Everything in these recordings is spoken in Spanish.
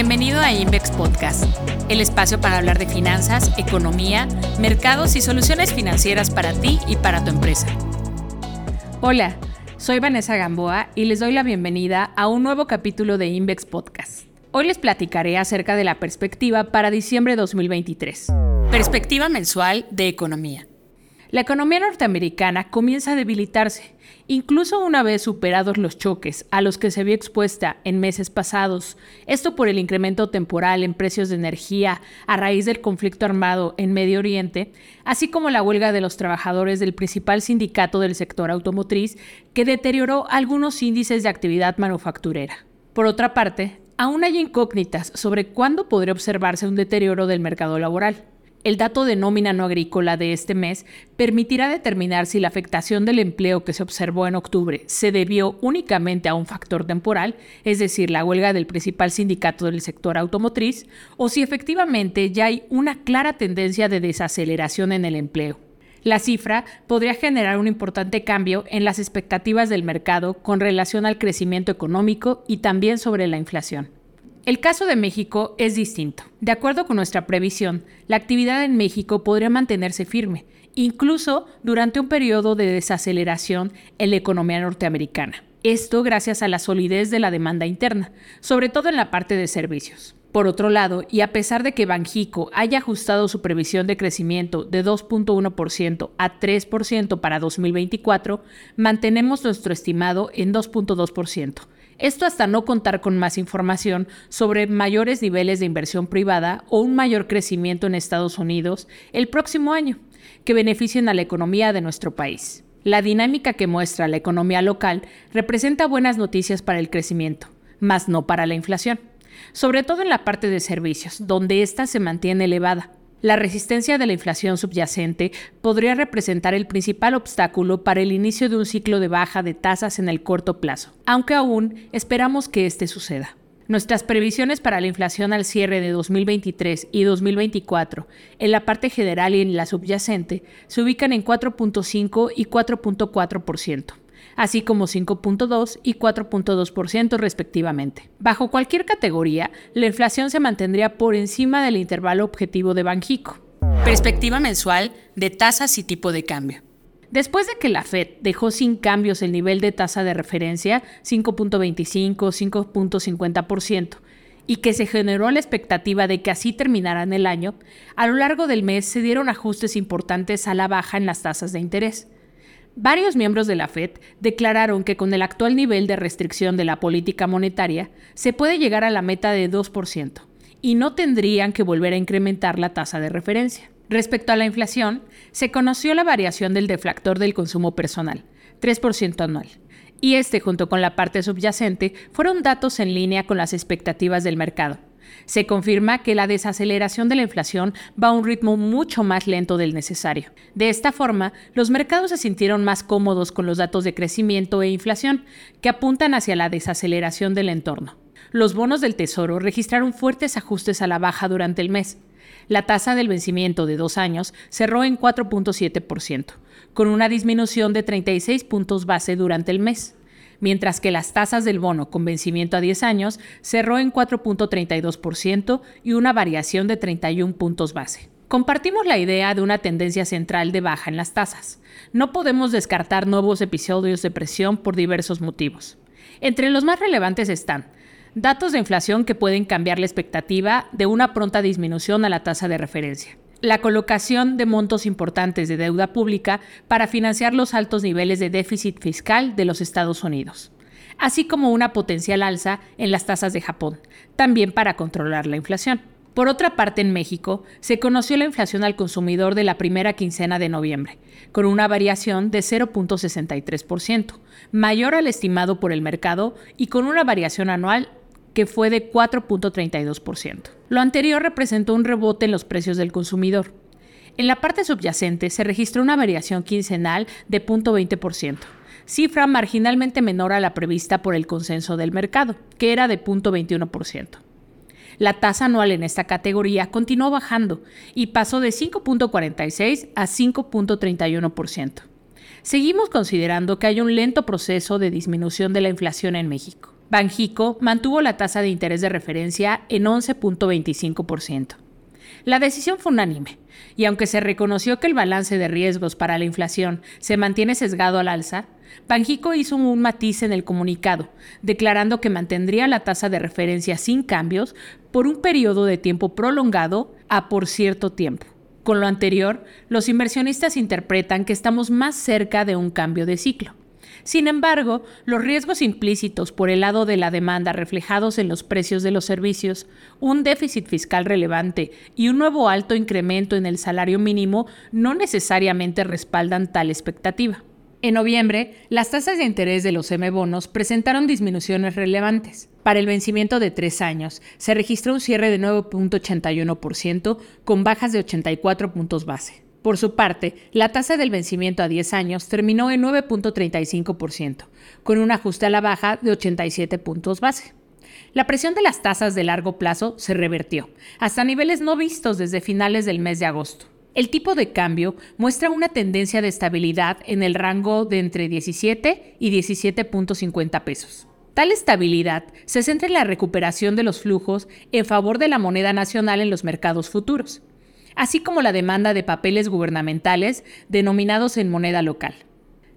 Bienvenido a Invex Podcast, el espacio para hablar de finanzas, economía, mercados y soluciones financieras para ti y para tu empresa. Hola, soy Vanessa Gamboa y les doy la bienvenida a un nuevo capítulo de Invex Podcast. Hoy les platicaré acerca de la perspectiva para diciembre de 2023. Perspectiva mensual de economía. La economía norteamericana comienza a debilitarse, incluso una vez superados los choques a los que se vio expuesta en meses pasados, esto por el incremento temporal en precios de energía a raíz del conflicto armado en Medio Oriente, así como la huelga de los trabajadores del principal sindicato del sector automotriz que deterioró algunos índices de actividad manufacturera. Por otra parte, aún hay incógnitas sobre cuándo podría observarse un deterioro del mercado laboral. El dato de nómina no agrícola de este mes permitirá determinar si la afectación del empleo que se observó en octubre se debió únicamente a un factor temporal, es decir, la huelga del principal sindicato del sector automotriz, o si efectivamente ya hay una clara tendencia de desaceleración en el empleo. La cifra podría generar un importante cambio en las expectativas del mercado con relación al crecimiento económico y también sobre la inflación. El caso de México es distinto. De acuerdo con nuestra previsión, la actividad en México podría mantenerse firme, incluso durante un periodo de desaceleración en la economía norteamericana. Esto gracias a la solidez de la demanda interna, sobre todo en la parte de servicios. Por otro lado, y a pesar de que Banjico haya ajustado su previsión de crecimiento de 2.1% a 3% para 2024, mantenemos nuestro estimado en 2.2%. Esto hasta no contar con más información sobre mayores niveles de inversión privada o un mayor crecimiento en Estados Unidos el próximo año, que beneficien a la economía de nuestro país. La dinámica que muestra la economía local representa buenas noticias para el crecimiento, mas no para la inflación, sobre todo en la parte de servicios, donde ésta se mantiene elevada la resistencia de la inflación subyacente podría representar el principal obstáculo para el inicio de un ciclo de baja de tasas en el corto plazo, aunque aún esperamos que este suceda. Nuestras previsiones para la inflación al cierre de 2023 y 2024 en la parte general y en la subyacente se ubican en 4.5 y 4.4% así como 5.2 y 4.2% respectivamente. Bajo cualquier categoría, la inflación se mantendría por encima del intervalo objetivo de Banjico. Perspectiva mensual de tasas y tipo de cambio. Después de que la Fed dejó sin cambios el nivel de tasa de referencia, 5.25, 5.50%, y que se generó la expectativa de que así terminaran el año, a lo largo del mes se dieron ajustes importantes a la baja en las tasas de interés. Varios miembros de la Fed declararon que con el actual nivel de restricción de la política monetaria se puede llegar a la meta de 2% y no tendrían que volver a incrementar la tasa de referencia. Respecto a la inflación, se conoció la variación del deflactor del consumo personal, 3% anual, y este junto con la parte subyacente fueron datos en línea con las expectativas del mercado se confirma que la desaceleración de la inflación va a un ritmo mucho más lento del necesario. De esta forma, los mercados se sintieron más cómodos con los datos de crecimiento e inflación, que apuntan hacia la desaceleración del entorno. Los bonos del Tesoro registraron fuertes ajustes a la baja durante el mes. La tasa del vencimiento de dos años cerró en 4.7%, con una disminución de 36 puntos base durante el mes mientras que las tasas del bono con vencimiento a 10 años cerró en 4.32% y una variación de 31 puntos base. Compartimos la idea de una tendencia central de baja en las tasas. No podemos descartar nuevos episodios de presión por diversos motivos. Entre los más relevantes están datos de inflación que pueden cambiar la expectativa de una pronta disminución a la tasa de referencia la colocación de montos importantes de deuda pública para financiar los altos niveles de déficit fiscal de los Estados Unidos, así como una potencial alza en las tasas de Japón, también para controlar la inflación. Por otra parte, en México se conoció la inflación al consumidor de la primera quincena de noviembre, con una variación de 0.63%, mayor al estimado por el mercado y con una variación anual que fue de 4.32%. Lo anterior representó un rebote en los precios del consumidor. En la parte subyacente se registró una variación quincenal de 0.20%, cifra marginalmente menor a la prevista por el consenso del mercado, que era de 0.21%. La tasa anual en esta categoría continuó bajando y pasó de 5.46 a 5.31%. Seguimos considerando que hay un lento proceso de disminución de la inflación en México. Banjico mantuvo la tasa de interés de referencia en 11.25%. La decisión fue unánime, y aunque se reconoció que el balance de riesgos para la inflación se mantiene sesgado al alza, Banjico hizo un matiz en el comunicado, declarando que mantendría la tasa de referencia sin cambios por un periodo de tiempo prolongado a por cierto tiempo. Con lo anterior, los inversionistas interpretan que estamos más cerca de un cambio de ciclo. Sin embargo, los riesgos implícitos por el lado de la demanda reflejados en los precios de los servicios, un déficit fiscal relevante y un nuevo alto incremento en el salario mínimo no necesariamente respaldan tal expectativa. En noviembre, las tasas de interés de los M-bonos presentaron disminuciones relevantes. Para el vencimiento de tres años, se registró un cierre de 9.81% con bajas de 84 puntos base. Por su parte, la tasa del vencimiento a 10 años terminó en 9.35%, con un ajuste a la baja de 87 puntos base. La presión de las tasas de largo plazo se revertió, hasta niveles no vistos desde finales del mes de agosto. El tipo de cambio muestra una tendencia de estabilidad en el rango de entre 17 y 17.50 pesos. Tal estabilidad se centra en la recuperación de los flujos en favor de la moneda nacional en los mercados futuros así como la demanda de papeles gubernamentales denominados en moneda local.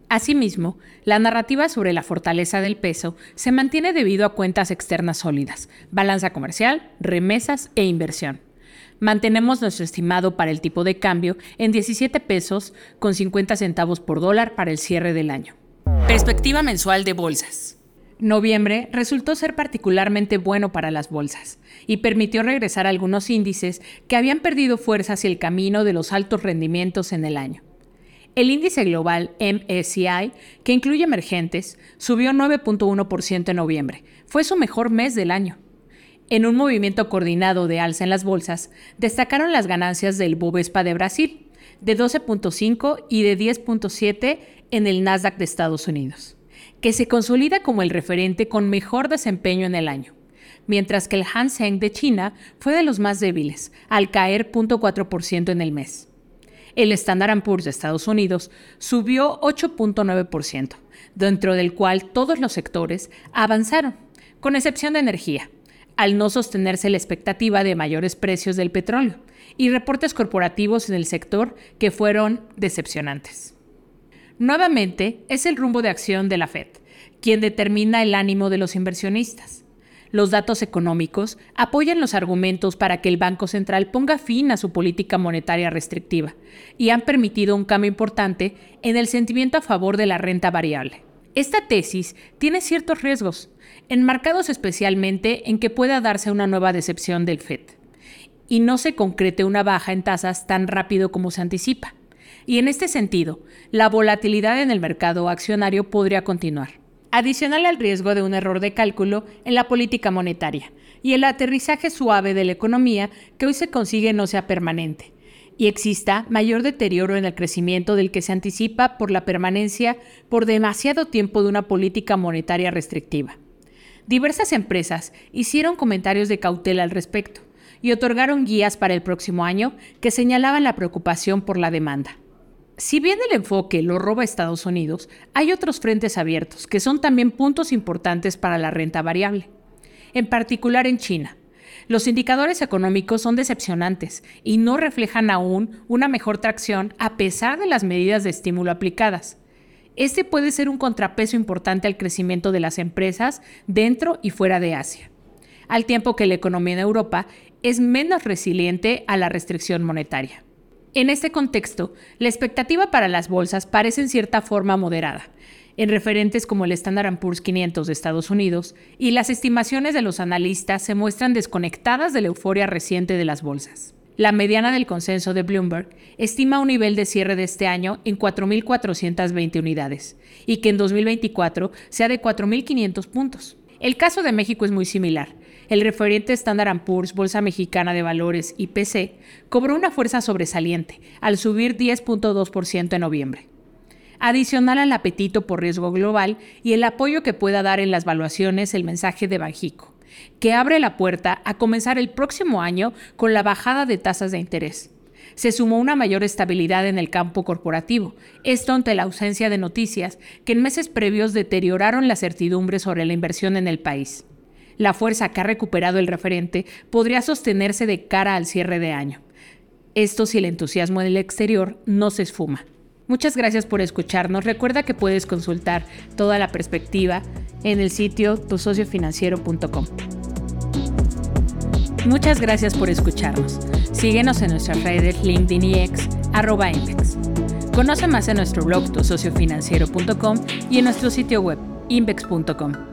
Asimismo, la narrativa sobre la fortaleza del peso se mantiene debido a cuentas externas sólidas, balanza comercial, remesas e inversión. Mantenemos nuestro estimado para el tipo de cambio en 17 pesos con 50 centavos por dólar para el cierre del año. Perspectiva mensual de bolsas. Noviembre resultó ser particularmente bueno para las bolsas y permitió regresar algunos índices que habían perdido fuerza hacia el camino de los altos rendimientos en el año. El índice global MSCI, que incluye emergentes, subió 9.1% en noviembre. Fue su mejor mes del año. En un movimiento coordinado de alza en las bolsas, destacaron las ganancias del Bovespa de Brasil, de 12.5 y de 10.7 en el Nasdaq de Estados Unidos que se consolida como el referente con mejor desempeño en el año, mientras que el Hang Seng de China fue de los más débiles, al caer 0.4% en el mes. El Standard Poor's de Estados Unidos subió 8.9%, dentro del cual todos los sectores avanzaron, con excepción de energía, al no sostenerse la expectativa de mayores precios del petróleo y reportes corporativos en el sector que fueron decepcionantes. Nuevamente, es el rumbo de acción de la Fed, quien determina el ánimo de los inversionistas. Los datos económicos apoyan los argumentos para que el Banco Central ponga fin a su política monetaria restrictiva y han permitido un cambio importante en el sentimiento a favor de la renta variable. Esta tesis tiene ciertos riesgos, enmarcados especialmente en que pueda darse una nueva decepción del Fed y no se concrete una baja en tasas tan rápido como se anticipa y en este sentido, la volatilidad en el mercado accionario podría continuar. Adicional al riesgo de un error de cálculo en la política monetaria y el aterrizaje suave de la economía que hoy se consigue no sea permanente y exista mayor deterioro en el crecimiento del que se anticipa por la permanencia por demasiado tiempo de una política monetaria restrictiva. Diversas empresas hicieron comentarios de cautela al respecto y otorgaron guías para el próximo año que señalaban la preocupación por la demanda. Si bien el enfoque lo roba Estados Unidos, hay otros frentes abiertos que son también puntos importantes para la renta variable, en particular en China. Los indicadores económicos son decepcionantes y no reflejan aún una mejor tracción a pesar de las medidas de estímulo aplicadas. Este puede ser un contrapeso importante al crecimiento de las empresas dentro y fuera de Asia, al tiempo que la economía de Europa es menos resiliente a la restricción monetaria. En este contexto, la expectativa para las bolsas parece en cierta forma moderada, en referentes como el Standard Poor's 500 de Estados Unidos, y las estimaciones de los analistas se muestran desconectadas de la euforia reciente de las bolsas. La mediana del consenso de Bloomberg estima un nivel de cierre de este año en 4.420 unidades y que en 2024 sea de 4.500 puntos. El caso de México es muy similar, el referente Standard Poor's Bolsa Mexicana de Valores IPC cobró una fuerza sobresaliente al subir 10.2% en noviembre. Adicional al apetito por riesgo global y el apoyo que pueda dar en las valuaciones el mensaje de Banjico, que abre la puerta a comenzar el próximo año con la bajada de tasas de interés. se sumó una mayor estabilidad en el campo corporativo, esto ante la ausencia de noticias que en meses previos deterioraron la certidumbre sobre la inversión en el país. La fuerza que ha recuperado el referente podría sostenerse de cara al cierre de año. Esto si el entusiasmo del exterior no se esfuma. Muchas gracias por escucharnos. Recuerda que puedes consultar toda la perspectiva en el sitio tusociofinanciero.com. Muchas gracias por escucharnos. Síguenos en nuestras redes LinkedIn y X, arroba Invex. Conoce más en nuestro blog tusociofinanciero.com y en nuestro sitio web invex.com.